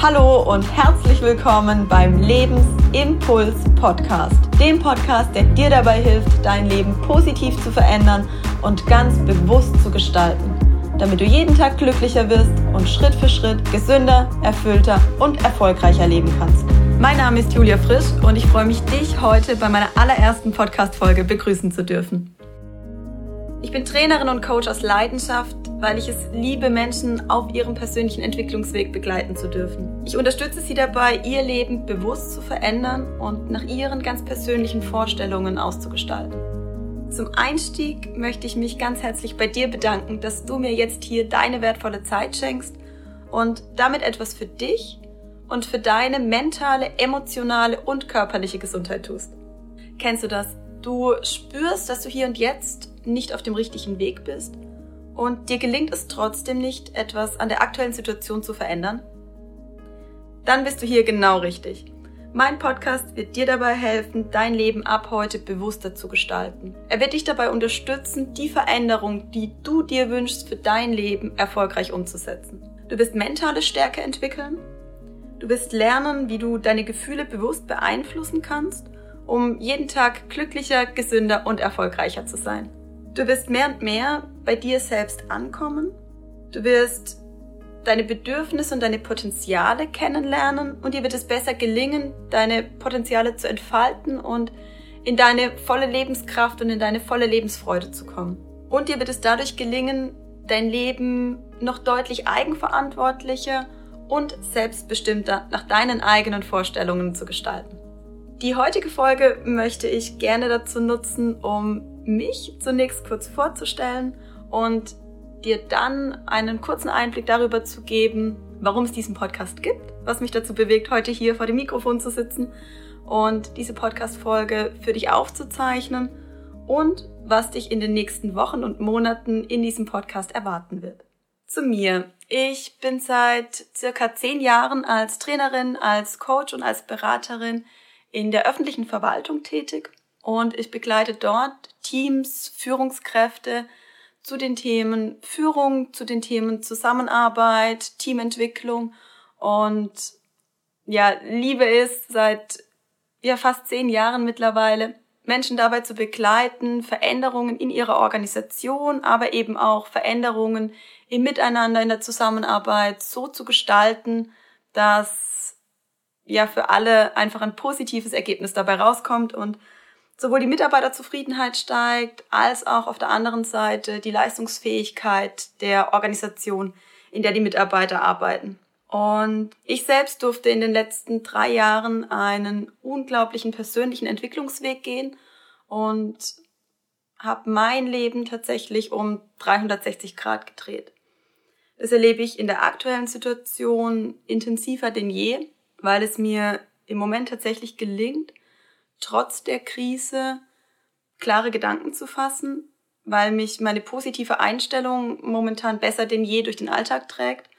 Hallo und herzlich willkommen beim Lebensimpuls Podcast. Dem Podcast, der dir dabei hilft, dein Leben positiv zu verändern und ganz bewusst zu gestalten, damit du jeden Tag glücklicher wirst und Schritt für Schritt gesünder, erfüllter und erfolgreicher leben kannst. Mein Name ist Julia Frisch und ich freue mich, dich heute bei meiner allerersten Podcast-Folge begrüßen zu dürfen. Ich bin Trainerin und Coach aus Leidenschaft, weil ich es liebe, Menschen auf ihrem persönlichen Entwicklungsweg begleiten zu dürfen. Ich unterstütze sie dabei, ihr Leben bewusst zu verändern und nach ihren ganz persönlichen Vorstellungen auszugestalten. Zum Einstieg möchte ich mich ganz herzlich bei dir bedanken, dass du mir jetzt hier deine wertvolle Zeit schenkst und damit etwas für dich und für deine mentale, emotionale und körperliche Gesundheit tust. Kennst du das? Du spürst, dass du hier und jetzt nicht auf dem richtigen Weg bist und dir gelingt es trotzdem nicht, etwas an der aktuellen Situation zu verändern? Dann bist du hier genau richtig. Mein Podcast wird dir dabei helfen, dein Leben ab heute bewusster zu gestalten. Er wird dich dabei unterstützen, die Veränderung, die du dir wünschst, für dein Leben erfolgreich umzusetzen. Du wirst mentale Stärke entwickeln. Du wirst lernen, wie du deine Gefühle bewusst beeinflussen kannst, um jeden Tag glücklicher, gesünder und erfolgreicher zu sein. Du wirst mehr und mehr bei dir selbst ankommen. Du wirst deine Bedürfnisse und deine Potenziale kennenlernen und dir wird es besser gelingen, deine Potenziale zu entfalten und in deine volle Lebenskraft und in deine volle Lebensfreude zu kommen. Und dir wird es dadurch gelingen, dein Leben noch deutlich eigenverantwortlicher und selbstbestimmter nach deinen eigenen Vorstellungen zu gestalten. Die heutige Folge möchte ich gerne dazu nutzen, um mich zunächst kurz vorzustellen und dir dann einen kurzen Einblick darüber zu geben, warum es diesen Podcast gibt, was mich dazu bewegt, heute hier vor dem Mikrofon zu sitzen und diese Podcast-Folge für dich aufzuzeichnen und was dich in den nächsten Wochen und Monaten in diesem Podcast erwarten wird. Zu mir. Ich bin seit circa zehn Jahren als Trainerin, als Coach und als Beraterin in der öffentlichen Verwaltung tätig und ich begleite dort Teams, Führungskräfte zu den Themen Führung, zu den Themen Zusammenarbeit, Teamentwicklung. Und ja, liebe es seit ja fast zehn Jahren mittlerweile, Menschen dabei zu begleiten, Veränderungen in ihrer Organisation, aber eben auch Veränderungen im Miteinander, in der Zusammenarbeit so zu gestalten, dass ja für alle einfach ein positives Ergebnis dabei rauskommt. Und sowohl die Mitarbeiterzufriedenheit steigt, als auch auf der anderen Seite die Leistungsfähigkeit der Organisation, in der die Mitarbeiter arbeiten. Und ich selbst durfte in den letzten drei Jahren einen unglaublichen persönlichen Entwicklungsweg gehen und habe mein Leben tatsächlich um 360 Grad gedreht. Das erlebe ich in der aktuellen Situation intensiver denn je, weil es mir im Moment tatsächlich gelingt, trotz der Krise klare Gedanken zu fassen, weil mich meine positive Einstellung momentan besser denn je durch den Alltag trägt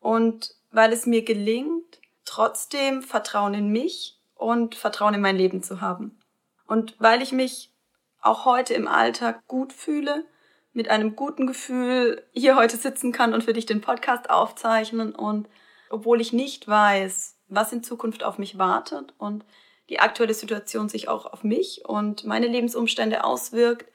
und weil es mir gelingt, trotzdem Vertrauen in mich und Vertrauen in mein Leben zu haben. Und weil ich mich auch heute im Alltag gut fühle, mit einem guten Gefühl hier heute sitzen kann und für dich den Podcast aufzeichnen und obwohl ich nicht weiß, was in Zukunft auf mich wartet und die aktuelle Situation sich auch auf mich und meine Lebensumstände auswirkt,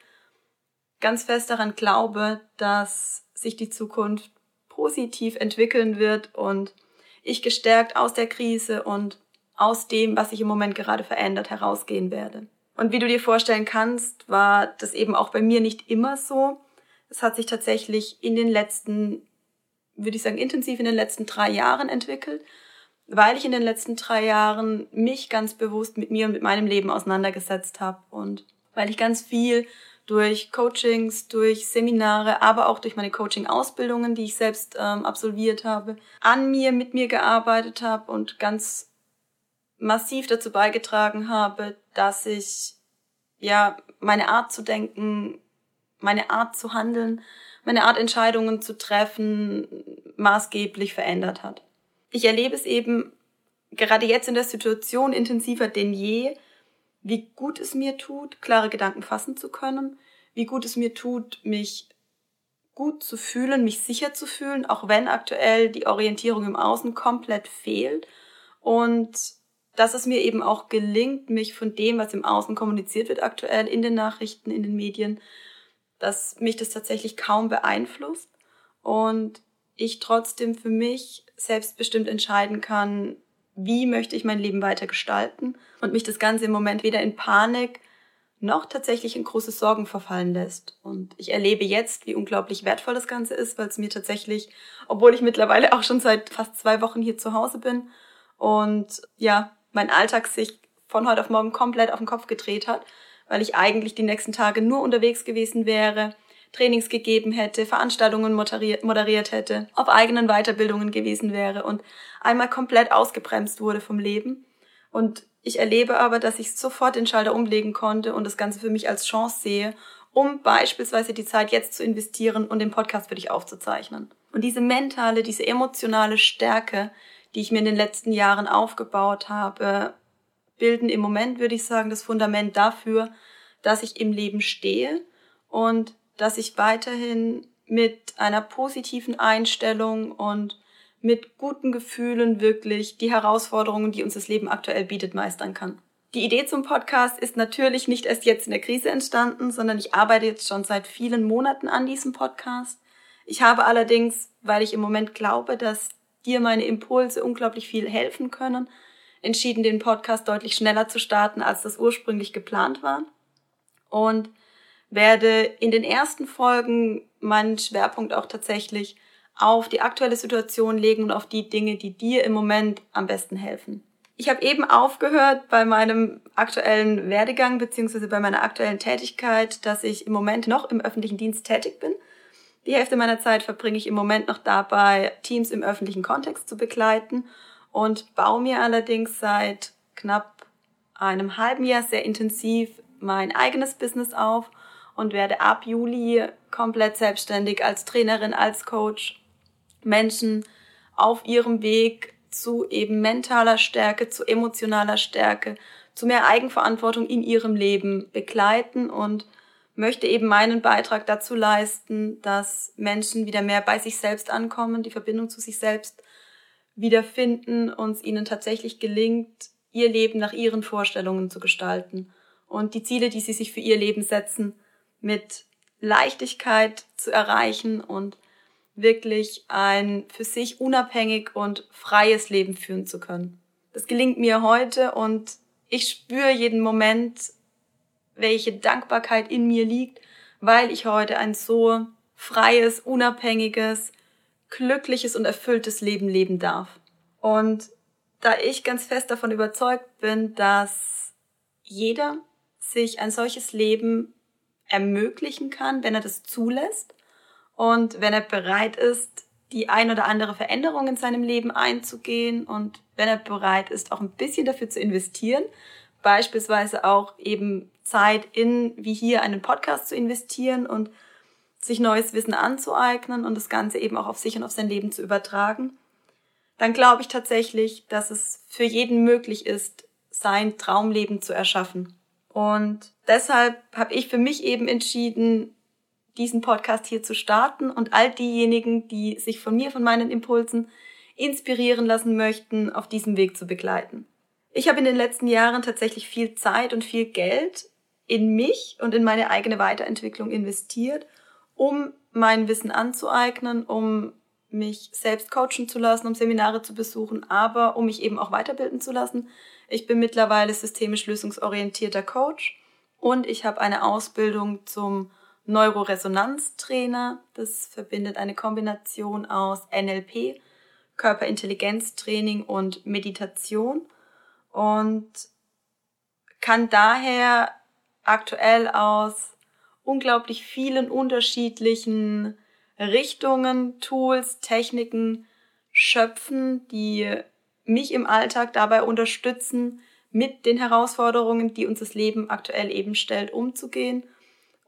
ganz fest daran glaube, dass sich die Zukunft positiv entwickeln wird und ich gestärkt aus der Krise und aus dem, was sich im Moment gerade verändert, herausgehen werde. Und wie du dir vorstellen kannst, war das eben auch bei mir nicht immer so. Es hat sich tatsächlich in den letzten, würde ich sagen, intensiv in den letzten drei Jahren entwickelt weil ich in den letzten drei Jahren mich ganz bewusst mit mir und mit meinem Leben auseinandergesetzt habe und weil ich ganz viel durch Coachings, durch Seminare, aber auch durch meine Coaching-Ausbildungen, die ich selbst ähm, absolviert habe, an mir, mit mir gearbeitet habe und ganz massiv dazu beigetragen habe, dass ich ja meine Art zu denken, meine Art zu handeln, meine Art Entscheidungen zu treffen maßgeblich verändert hat ich erlebe es eben gerade jetzt in der Situation intensiver denn je, wie gut es mir tut, klare Gedanken fassen zu können, wie gut es mir tut, mich gut zu fühlen, mich sicher zu fühlen, auch wenn aktuell die Orientierung im Außen komplett fehlt. Und dass es mir eben auch gelingt, mich von dem, was im Außen kommuniziert wird aktuell in den Nachrichten, in den Medien, dass mich das tatsächlich kaum beeinflusst und ich trotzdem für mich selbstbestimmt entscheiden kann, wie möchte ich mein Leben weiter gestalten und mich das Ganze im Moment weder in Panik noch tatsächlich in große Sorgen verfallen lässt. Und ich erlebe jetzt, wie unglaublich wertvoll das Ganze ist, weil es mir tatsächlich, obwohl ich mittlerweile auch schon seit fast zwei Wochen hier zu Hause bin und ja, mein Alltag sich von heute auf morgen komplett auf den Kopf gedreht hat, weil ich eigentlich die nächsten Tage nur unterwegs gewesen wäre, Trainings gegeben hätte, Veranstaltungen moderiert, moderiert hätte, auf eigenen Weiterbildungen gewesen wäre und einmal komplett ausgebremst wurde vom Leben. Und ich erlebe aber, dass ich sofort den Schalter umlegen konnte und das Ganze für mich als Chance sehe, um beispielsweise die Zeit jetzt zu investieren und den Podcast für dich aufzuzeichnen. Und diese mentale, diese emotionale Stärke, die ich mir in den letzten Jahren aufgebaut habe, bilden im Moment, würde ich sagen, das Fundament dafür, dass ich im Leben stehe und dass ich weiterhin mit einer positiven Einstellung und mit guten Gefühlen wirklich die Herausforderungen, die uns das Leben aktuell bietet, meistern kann. Die Idee zum Podcast ist natürlich nicht erst jetzt in der Krise entstanden, sondern ich arbeite jetzt schon seit vielen Monaten an diesem Podcast. Ich habe allerdings, weil ich im Moment glaube, dass dir meine Impulse unglaublich viel helfen können, entschieden, den Podcast deutlich schneller zu starten, als das ursprünglich geplant war. Und werde in den ersten Folgen meinen Schwerpunkt auch tatsächlich auf die aktuelle Situation legen und auf die Dinge, die dir im Moment am besten helfen. Ich habe eben aufgehört bei meinem aktuellen Werdegang beziehungsweise bei meiner aktuellen Tätigkeit, dass ich im Moment noch im öffentlichen Dienst tätig bin. Die Hälfte meiner Zeit verbringe ich im Moment noch dabei, Teams im öffentlichen Kontext zu begleiten und baue mir allerdings seit knapp einem halben Jahr sehr intensiv mein eigenes Business auf und werde ab Juli komplett selbstständig als Trainerin, als Coach Menschen auf ihrem Weg zu eben mentaler Stärke, zu emotionaler Stärke, zu mehr Eigenverantwortung in ihrem Leben begleiten und möchte eben meinen Beitrag dazu leisten, dass Menschen wieder mehr bei sich selbst ankommen, die Verbindung zu sich selbst wiederfinden und es ihnen tatsächlich gelingt, ihr Leben nach ihren Vorstellungen zu gestalten. Und die Ziele, die sie sich für ihr Leben setzen, mit Leichtigkeit zu erreichen und wirklich ein für sich unabhängig und freies Leben führen zu können. Das gelingt mir heute und ich spüre jeden Moment, welche Dankbarkeit in mir liegt, weil ich heute ein so freies, unabhängiges, glückliches und erfülltes Leben leben darf. Und da ich ganz fest davon überzeugt bin, dass jeder sich ein solches Leben ermöglichen kann, wenn er das zulässt und wenn er bereit ist, die ein oder andere Veränderung in seinem Leben einzugehen und wenn er bereit ist, auch ein bisschen dafür zu investieren, beispielsweise auch eben Zeit in, wie hier, einen Podcast zu investieren und sich neues Wissen anzueignen und das Ganze eben auch auf sich und auf sein Leben zu übertragen, dann glaube ich tatsächlich, dass es für jeden möglich ist, sein Traumleben zu erschaffen. Und deshalb habe ich für mich eben entschieden, diesen Podcast hier zu starten und all diejenigen, die sich von mir, von meinen Impulsen inspirieren lassen möchten, auf diesem Weg zu begleiten. Ich habe in den letzten Jahren tatsächlich viel Zeit und viel Geld in mich und in meine eigene Weiterentwicklung investiert, um mein Wissen anzueignen, um mich selbst coachen zu lassen, um Seminare zu besuchen, aber um mich eben auch weiterbilden zu lassen. Ich bin mittlerweile systemisch lösungsorientierter Coach und ich habe eine Ausbildung zum Neuroresonanztrainer. Das verbindet eine Kombination aus NLP, Körperintelligenztraining und Meditation und kann daher aktuell aus unglaublich vielen unterschiedlichen Richtungen, Tools, Techniken schöpfen, die mich im Alltag dabei unterstützen, mit den Herausforderungen, die uns das Leben aktuell eben stellt, umzugehen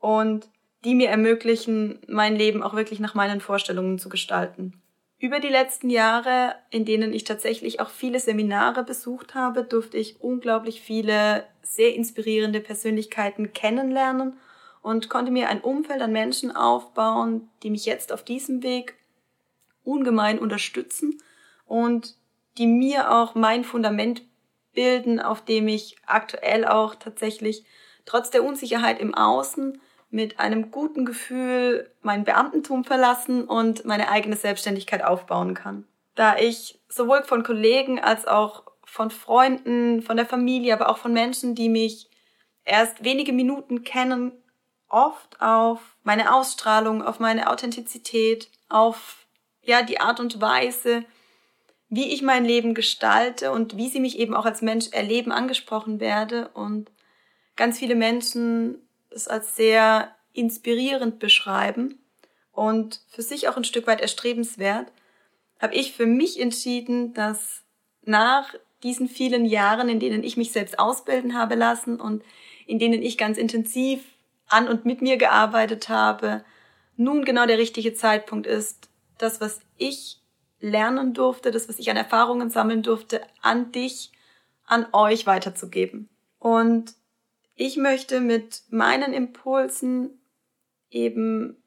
und die mir ermöglichen, mein Leben auch wirklich nach meinen Vorstellungen zu gestalten. Über die letzten Jahre, in denen ich tatsächlich auch viele Seminare besucht habe, durfte ich unglaublich viele sehr inspirierende Persönlichkeiten kennenlernen und konnte mir ein Umfeld an Menschen aufbauen, die mich jetzt auf diesem Weg ungemein unterstützen und die mir auch mein Fundament bilden, auf dem ich aktuell auch tatsächlich trotz der Unsicherheit im Außen mit einem guten Gefühl mein Beamtentum verlassen und meine eigene Selbstständigkeit aufbauen kann. Da ich sowohl von Kollegen als auch von Freunden, von der Familie, aber auch von Menschen, die mich erst wenige Minuten kennen, oft auf meine Ausstrahlung, auf meine Authentizität, auf ja die Art und Weise, wie ich mein Leben gestalte und wie sie mich eben auch als Mensch erleben, angesprochen werde. Und ganz viele Menschen es als sehr inspirierend beschreiben und für sich auch ein Stück weit erstrebenswert, habe ich für mich entschieden, dass nach diesen vielen Jahren, in denen ich mich selbst ausbilden habe lassen und in denen ich ganz intensiv an und mit mir gearbeitet habe, nun genau der richtige Zeitpunkt ist, das, was ich lernen durfte, das, was ich an Erfahrungen sammeln durfte, an dich, an euch weiterzugeben. Und ich möchte mit meinen Impulsen eben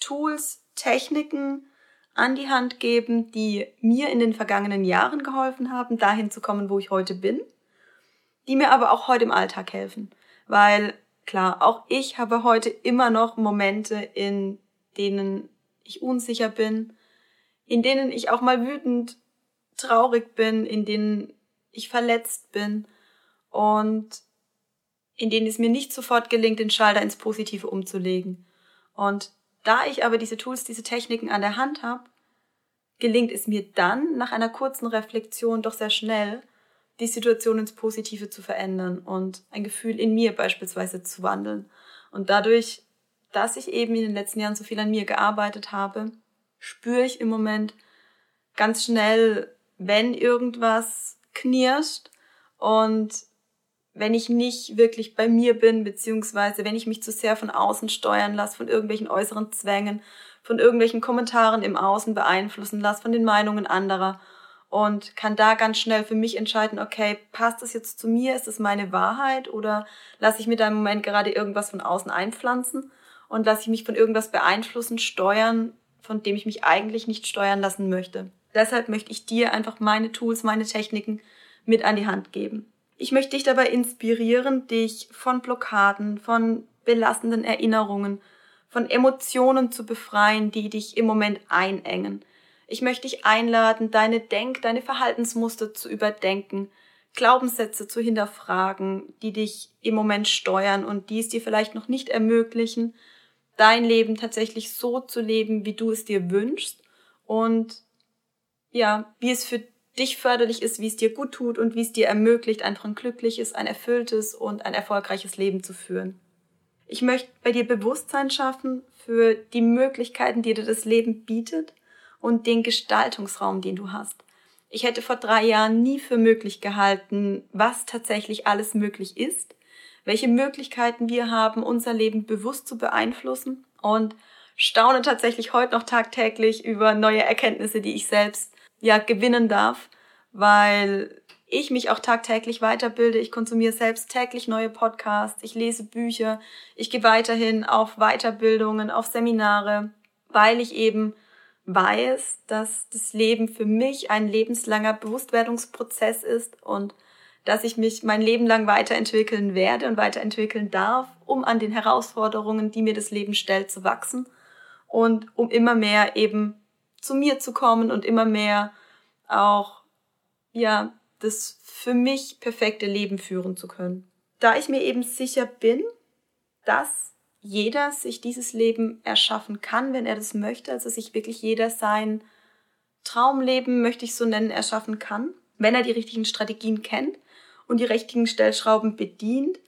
Tools, Techniken an die Hand geben, die mir in den vergangenen Jahren geholfen haben, dahin zu kommen, wo ich heute bin, die mir aber auch heute im Alltag helfen. Weil klar, auch ich habe heute immer noch Momente, in denen ich unsicher bin, in denen ich auch mal wütend, traurig bin, in denen ich verletzt bin und in denen es mir nicht sofort gelingt, den Schalter ins Positive umzulegen. Und da ich aber diese Tools, diese Techniken an der Hand habe, gelingt es mir dann, nach einer kurzen Reflexion doch sehr schnell, die Situation ins Positive zu verändern und ein Gefühl in mir beispielsweise zu wandeln. Und dadurch, dass ich eben in den letzten Jahren so viel an mir gearbeitet habe, spüre ich im Moment ganz schnell, wenn irgendwas knirscht und wenn ich nicht wirklich bei mir bin, beziehungsweise wenn ich mich zu sehr von außen steuern lasse, von irgendwelchen äußeren Zwängen, von irgendwelchen Kommentaren im Außen beeinflussen lasse, von den Meinungen anderer und kann da ganz schnell für mich entscheiden, okay, passt das jetzt zu mir, ist das meine Wahrheit? Oder lasse ich mir da im Moment gerade irgendwas von außen einpflanzen? Und lasse ich mich von irgendwas beeinflussen, steuern, von dem ich mich eigentlich nicht steuern lassen möchte. Deshalb möchte ich dir einfach meine Tools, meine Techniken mit an die Hand geben. Ich möchte dich dabei inspirieren, dich von Blockaden, von belastenden Erinnerungen, von Emotionen zu befreien, die dich im Moment einengen. Ich möchte dich einladen, deine Denk-, deine Verhaltensmuster zu überdenken, Glaubenssätze zu hinterfragen, die dich im Moment steuern und die es dir vielleicht noch nicht ermöglichen, dein Leben tatsächlich so zu leben, wie du es dir wünschst und ja, wie es für dich förderlich ist, wie es dir gut tut und wie es dir ermöglicht, einfach ein glückliches, ein erfülltes und ein erfolgreiches Leben zu führen. Ich möchte bei dir Bewusstsein schaffen für die Möglichkeiten, die dir das Leben bietet und den Gestaltungsraum, den du hast. Ich hätte vor drei Jahren nie für möglich gehalten, was tatsächlich alles möglich ist, welche Möglichkeiten wir haben, unser Leben bewusst zu beeinflussen. Und staune tatsächlich heute noch tagtäglich über neue Erkenntnisse, die ich selbst ja gewinnen darf, weil ich mich auch tagtäglich weiterbilde. Ich konsumiere selbst täglich neue Podcasts, ich lese Bücher, ich gehe weiterhin auf Weiterbildungen, auf Seminare, weil ich eben weiß, dass das Leben für mich ein lebenslanger Bewusstwerdungsprozess ist und dass ich mich mein Leben lang weiterentwickeln werde und weiterentwickeln darf, um an den Herausforderungen, die mir das Leben stellt, zu wachsen und um immer mehr eben zu mir zu kommen und immer mehr auch, ja, das für mich perfekte Leben führen zu können. Da ich mir eben sicher bin, dass jeder sich dieses Leben erschaffen kann, wenn er das möchte, also sich wirklich jeder sein Traumleben, möchte ich so nennen, erschaffen kann, wenn er die richtigen Strategien kennt und die richtigen Stellschrauben bedient,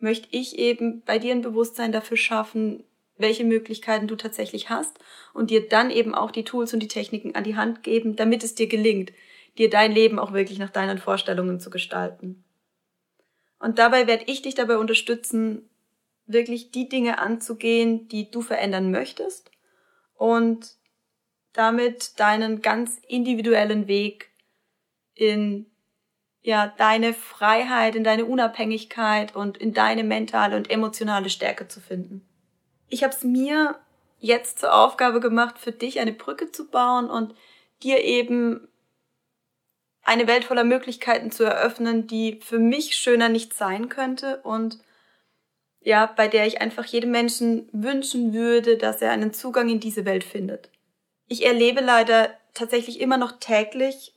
möchte ich eben bei dir ein Bewusstsein dafür schaffen, welche Möglichkeiten du tatsächlich hast und dir dann eben auch die Tools und die Techniken an die Hand geben, damit es dir gelingt, dir dein Leben auch wirklich nach deinen Vorstellungen zu gestalten. Und dabei werde ich dich dabei unterstützen, wirklich die Dinge anzugehen, die du verändern möchtest und damit deinen ganz individuellen Weg in ja, deine Freiheit, in deine Unabhängigkeit und in deine mentale und emotionale Stärke zu finden. Ich habe es mir jetzt zur Aufgabe gemacht, für dich eine Brücke zu bauen und dir eben eine Welt voller Möglichkeiten zu eröffnen, die für mich schöner nicht sein könnte und ja, bei der ich einfach jedem Menschen wünschen würde, dass er einen Zugang in diese Welt findet. Ich erlebe leider tatsächlich immer noch täglich,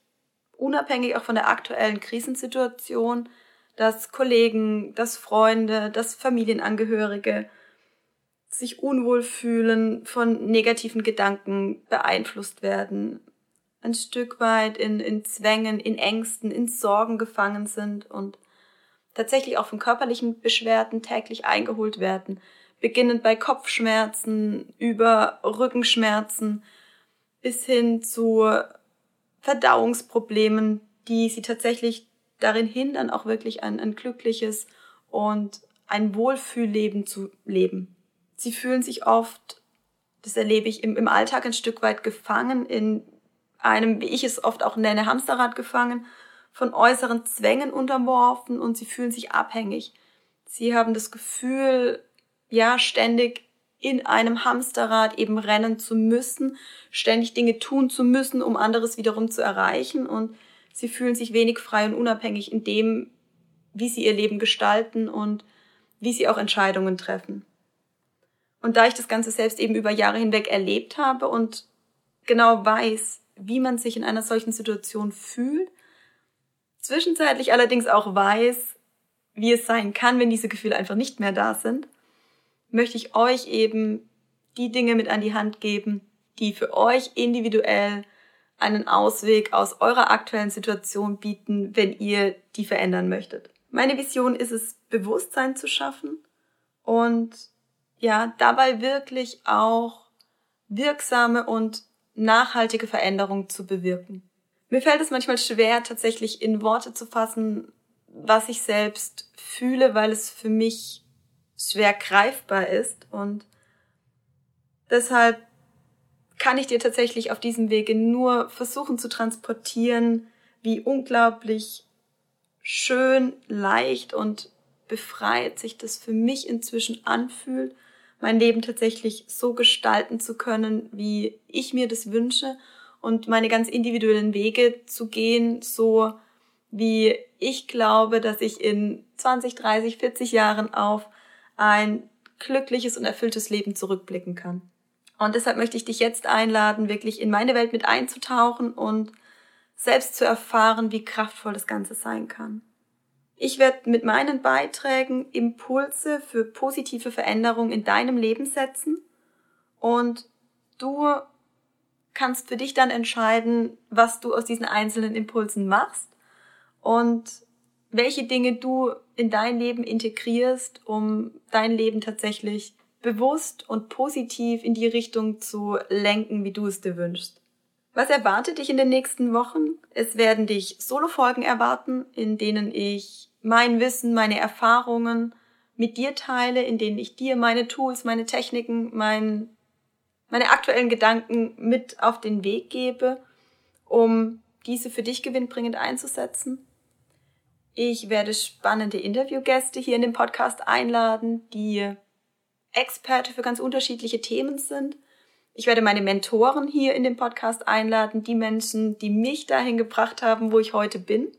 unabhängig auch von der aktuellen Krisensituation, dass Kollegen, dass Freunde, dass Familienangehörige sich unwohl fühlen, von negativen Gedanken beeinflusst werden, ein Stück weit in, in Zwängen, in Ängsten, in Sorgen gefangen sind und tatsächlich auch von körperlichen Beschwerden täglich eingeholt werden, beginnend bei Kopfschmerzen, über Rückenschmerzen bis hin zu Verdauungsproblemen, die sie tatsächlich darin hindern, auch wirklich ein, ein glückliches und ein Wohlfühlleben zu leben. Sie fühlen sich oft, das erlebe ich im, im Alltag ein Stück weit gefangen in einem, wie ich es oft auch nenne, Hamsterrad gefangen, von äußeren Zwängen unterworfen und sie fühlen sich abhängig. Sie haben das Gefühl, ja, ständig in einem Hamsterrad eben rennen zu müssen, ständig Dinge tun zu müssen, um anderes wiederum zu erreichen und sie fühlen sich wenig frei und unabhängig in dem, wie sie ihr Leben gestalten und wie sie auch Entscheidungen treffen. Und da ich das Ganze selbst eben über Jahre hinweg erlebt habe und genau weiß, wie man sich in einer solchen Situation fühlt, zwischenzeitlich allerdings auch weiß, wie es sein kann, wenn diese Gefühle einfach nicht mehr da sind, möchte ich euch eben die Dinge mit an die Hand geben, die für euch individuell einen Ausweg aus eurer aktuellen Situation bieten, wenn ihr die verändern möchtet. Meine Vision ist es, Bewusstsein zu schaffen und ja, dabei wirklich auch wirksame und nachhaltige Veränderung zu bewirken. Mir fällt es manchmal schwer, tatsächlich in Worte zu fassen, was ich selbst fühle, weil es für mich schwer greifbar ist und deshalb kann ich dir tatsächlich auf diesem Wege nur versuchen zu transportieren, wie unglaublich schön, leicht und befreit sich das für mich inzwischen anfühlt mein Leben tatsächlich so gestalten zu können, wie ich mir das wünsche und meine ganz individuellen Wege zu gehen, so wie ich glaube, dass ich in 20, 30, 40 Jahren auf ein glückliches und erfülltes Leben zurückblicken kann. Und deshalb möchte ich dich jetzt einladen, wirklich in meine Welt mit einzutauchen und selbst zu erfahren, wie kraftvoll das Ganze sein kann. Ich werde mit meinen Beiträgen Impulse für positive Veränderung in deinem Leben setzen und du kannst für dich dann entscheiden, was du aus diesen einzelnen Impulsen machst und welche Dinge du in dein Leben integrierst, um dein Leben tatsächlich bewusst und positiv in die Richtung zu lenken, wie du es dir wünschst. Was erwartet dich in den nächsten Wochen? Es werden dich Solo-Folgen erwarten, in denen ich mein Wissen, meine Erfahrungen mit dir teile, in denen ich dir meine Tools, meine Techniken, mein, meine aktuellen Gedanken mit auf den Weg gebe, um diese für dich gewinnbringend einzusetzen. Ich werde spannende Interviewgäste hier in den Podcast einladen, die Experte für ganz unterschiedliche Themen sind ich werde meine Mentoren hier in den Podcast einladen, die Menschen, die mich dahin gebracht haben, wo ich heute bin.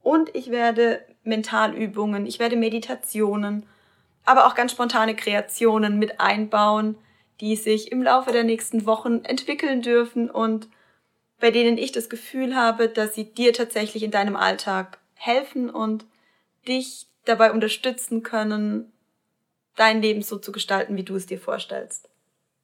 Und ich werde Mentalübungen, ich werde Meditationen, aber auch ganz spontane Kreationen mit einbauen, die sich im Laufe der nächsten Wochen entwickeln dürfen und bei denen ich das Gefühl habe, dass sie dir tatsächlich in deinem Alltag helfen und dich dabei unterstützen können, dein Leben so zu gestalten, wie du es dir vorstellst.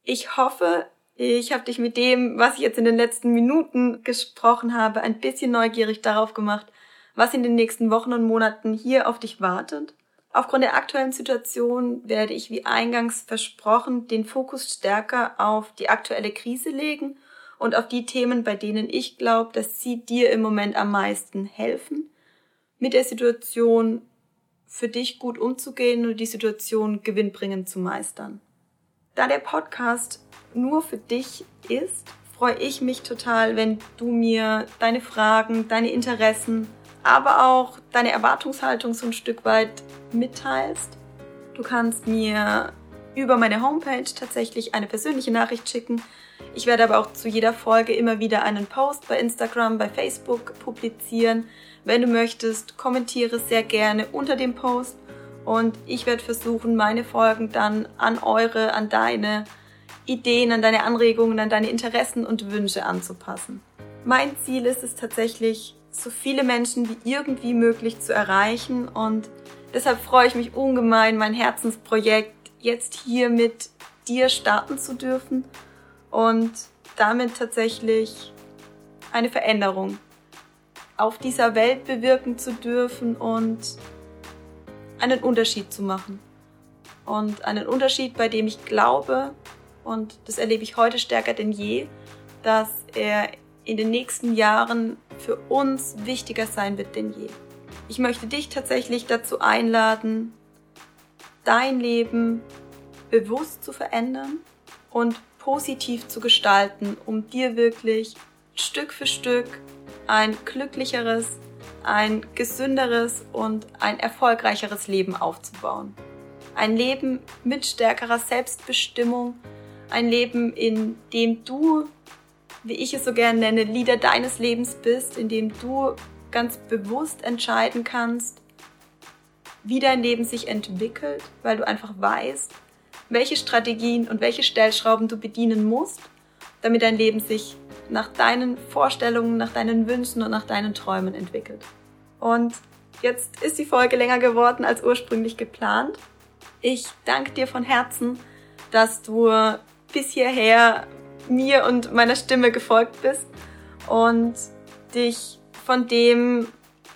Ich hoffe, ich habe dich mit dem, was ich jetzt in den letzten Minuten gesprochen habe, ein bisschen neugierig darauf gemacht, was in den nächsten Wochen und Monaten hier auf dich wartet. Aufgrund der aktuellen Situation werde ich, wie eingangs versprochen, den Fokus stärker auf die aktuelle Krise legen und auf die Themen, bei denen ich glaube, dass sie dir im Moment am meisten helfen, mit der Situation für dich gut umzugehen und die Situation gewinnbringend zu meistern. Da der Podcast nur für dich ist, freue ich mich total, wenn du mir deine Fragen, deine Interessen, aber auch deine Erwartungshaltung so ein Stück weit mitteilst. Du kannst mir über meine Homepage tatsächlich eine persönliche Nachricht schicken. Ich werde aber auch zu jeder Folge immer wieder einen Post bei Instagram, bei Facebook publizieren. Wenn du möchtest, kommentiere sehr gerne unter dem Post. Und ich werde versuchen, meine Folgen dann an eure, an deine Ideen, an deine Anregungen, an deine Interessen und Wünsche anzupassen. Mein Ziel ist es tatsächlich, so viele Menschen wie irgendwie möglich zu erreichen. Und deshalb freue ich mich ungemein, mein Herzensprojekt jetzt hier mit dir starten zu dürfen. Und damit tatsächlich eine Veränderung auf dieser Welt bewirken zu dürfen und einen Unterschied zu machen. Und einen Unterschied, bei dem ich glaube, und das erlebe ich heute stärker denn je, dass er in den nächsten Jahren für uns wichtiger sein wird denn je. Ich möchte dich tatsächlich dazu einladen, dein Leben bewusst zu verändern und positiv zu gestalten, um dir wirklich Stück für Stück ein glücklicheres, ein gesünderes und ein erfolgreicheres Leben aufzubauen. Ein Leben mit stärkerer Selbstbestimmung, ein Leben, in dem du, wie ich es so gerne nenne, Leader deines Lebens bist, in dem du ganz bewusst entscheiden kannst, wie dein Leben sich entwickelt, weil du einfach weißt, welche Strategien und welche Stellschrauben du bedienen musst, damit dein Leben sich nach deinen Vorstellungen, nach deinen Wünschen und nach deinen Träumen entwickelt. Und jetzt ist die Folge länger geworden als ursprünglich geplant. Ich danke dir von Herzen, dass du bis hierher mir und meiner Stimme gefolgt bist und dich von dem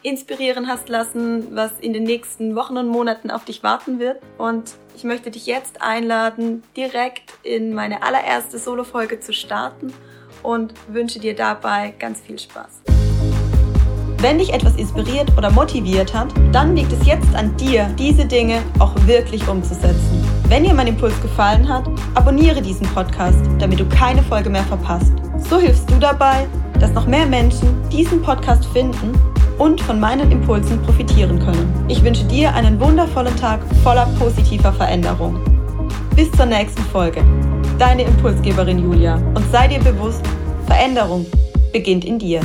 inspirieren hast lassen, was in den nächsten Wochen und Monaten auf dich warten wird. Und ich möchte dich jetzt einladen, direkt in meine allererste Solo-Folge zu starten und wünsche dir dabei ganz viel Spaß. Wenn dich etwas inspiriert oder motiviert hat, dann liegt es jetzt an dir, diese Dinge auch wirklich umzusetzen. Wenn dir mein Impuls gefallen hat, abonniere diesen Podcast, damit du keine Folge mehr verpasst. So hilfst du dabei, dass noch mehr Menschen diesen Podcast finden und von meinen Impulsen profitieren können. Ich wünsche dir einen wundervollen Tag voller positiver Veränderung. Bis zur nächsten Folge. Deine Impulsgeberin Julia. Und sei dir bewusst, Veränderung beginnt in dir.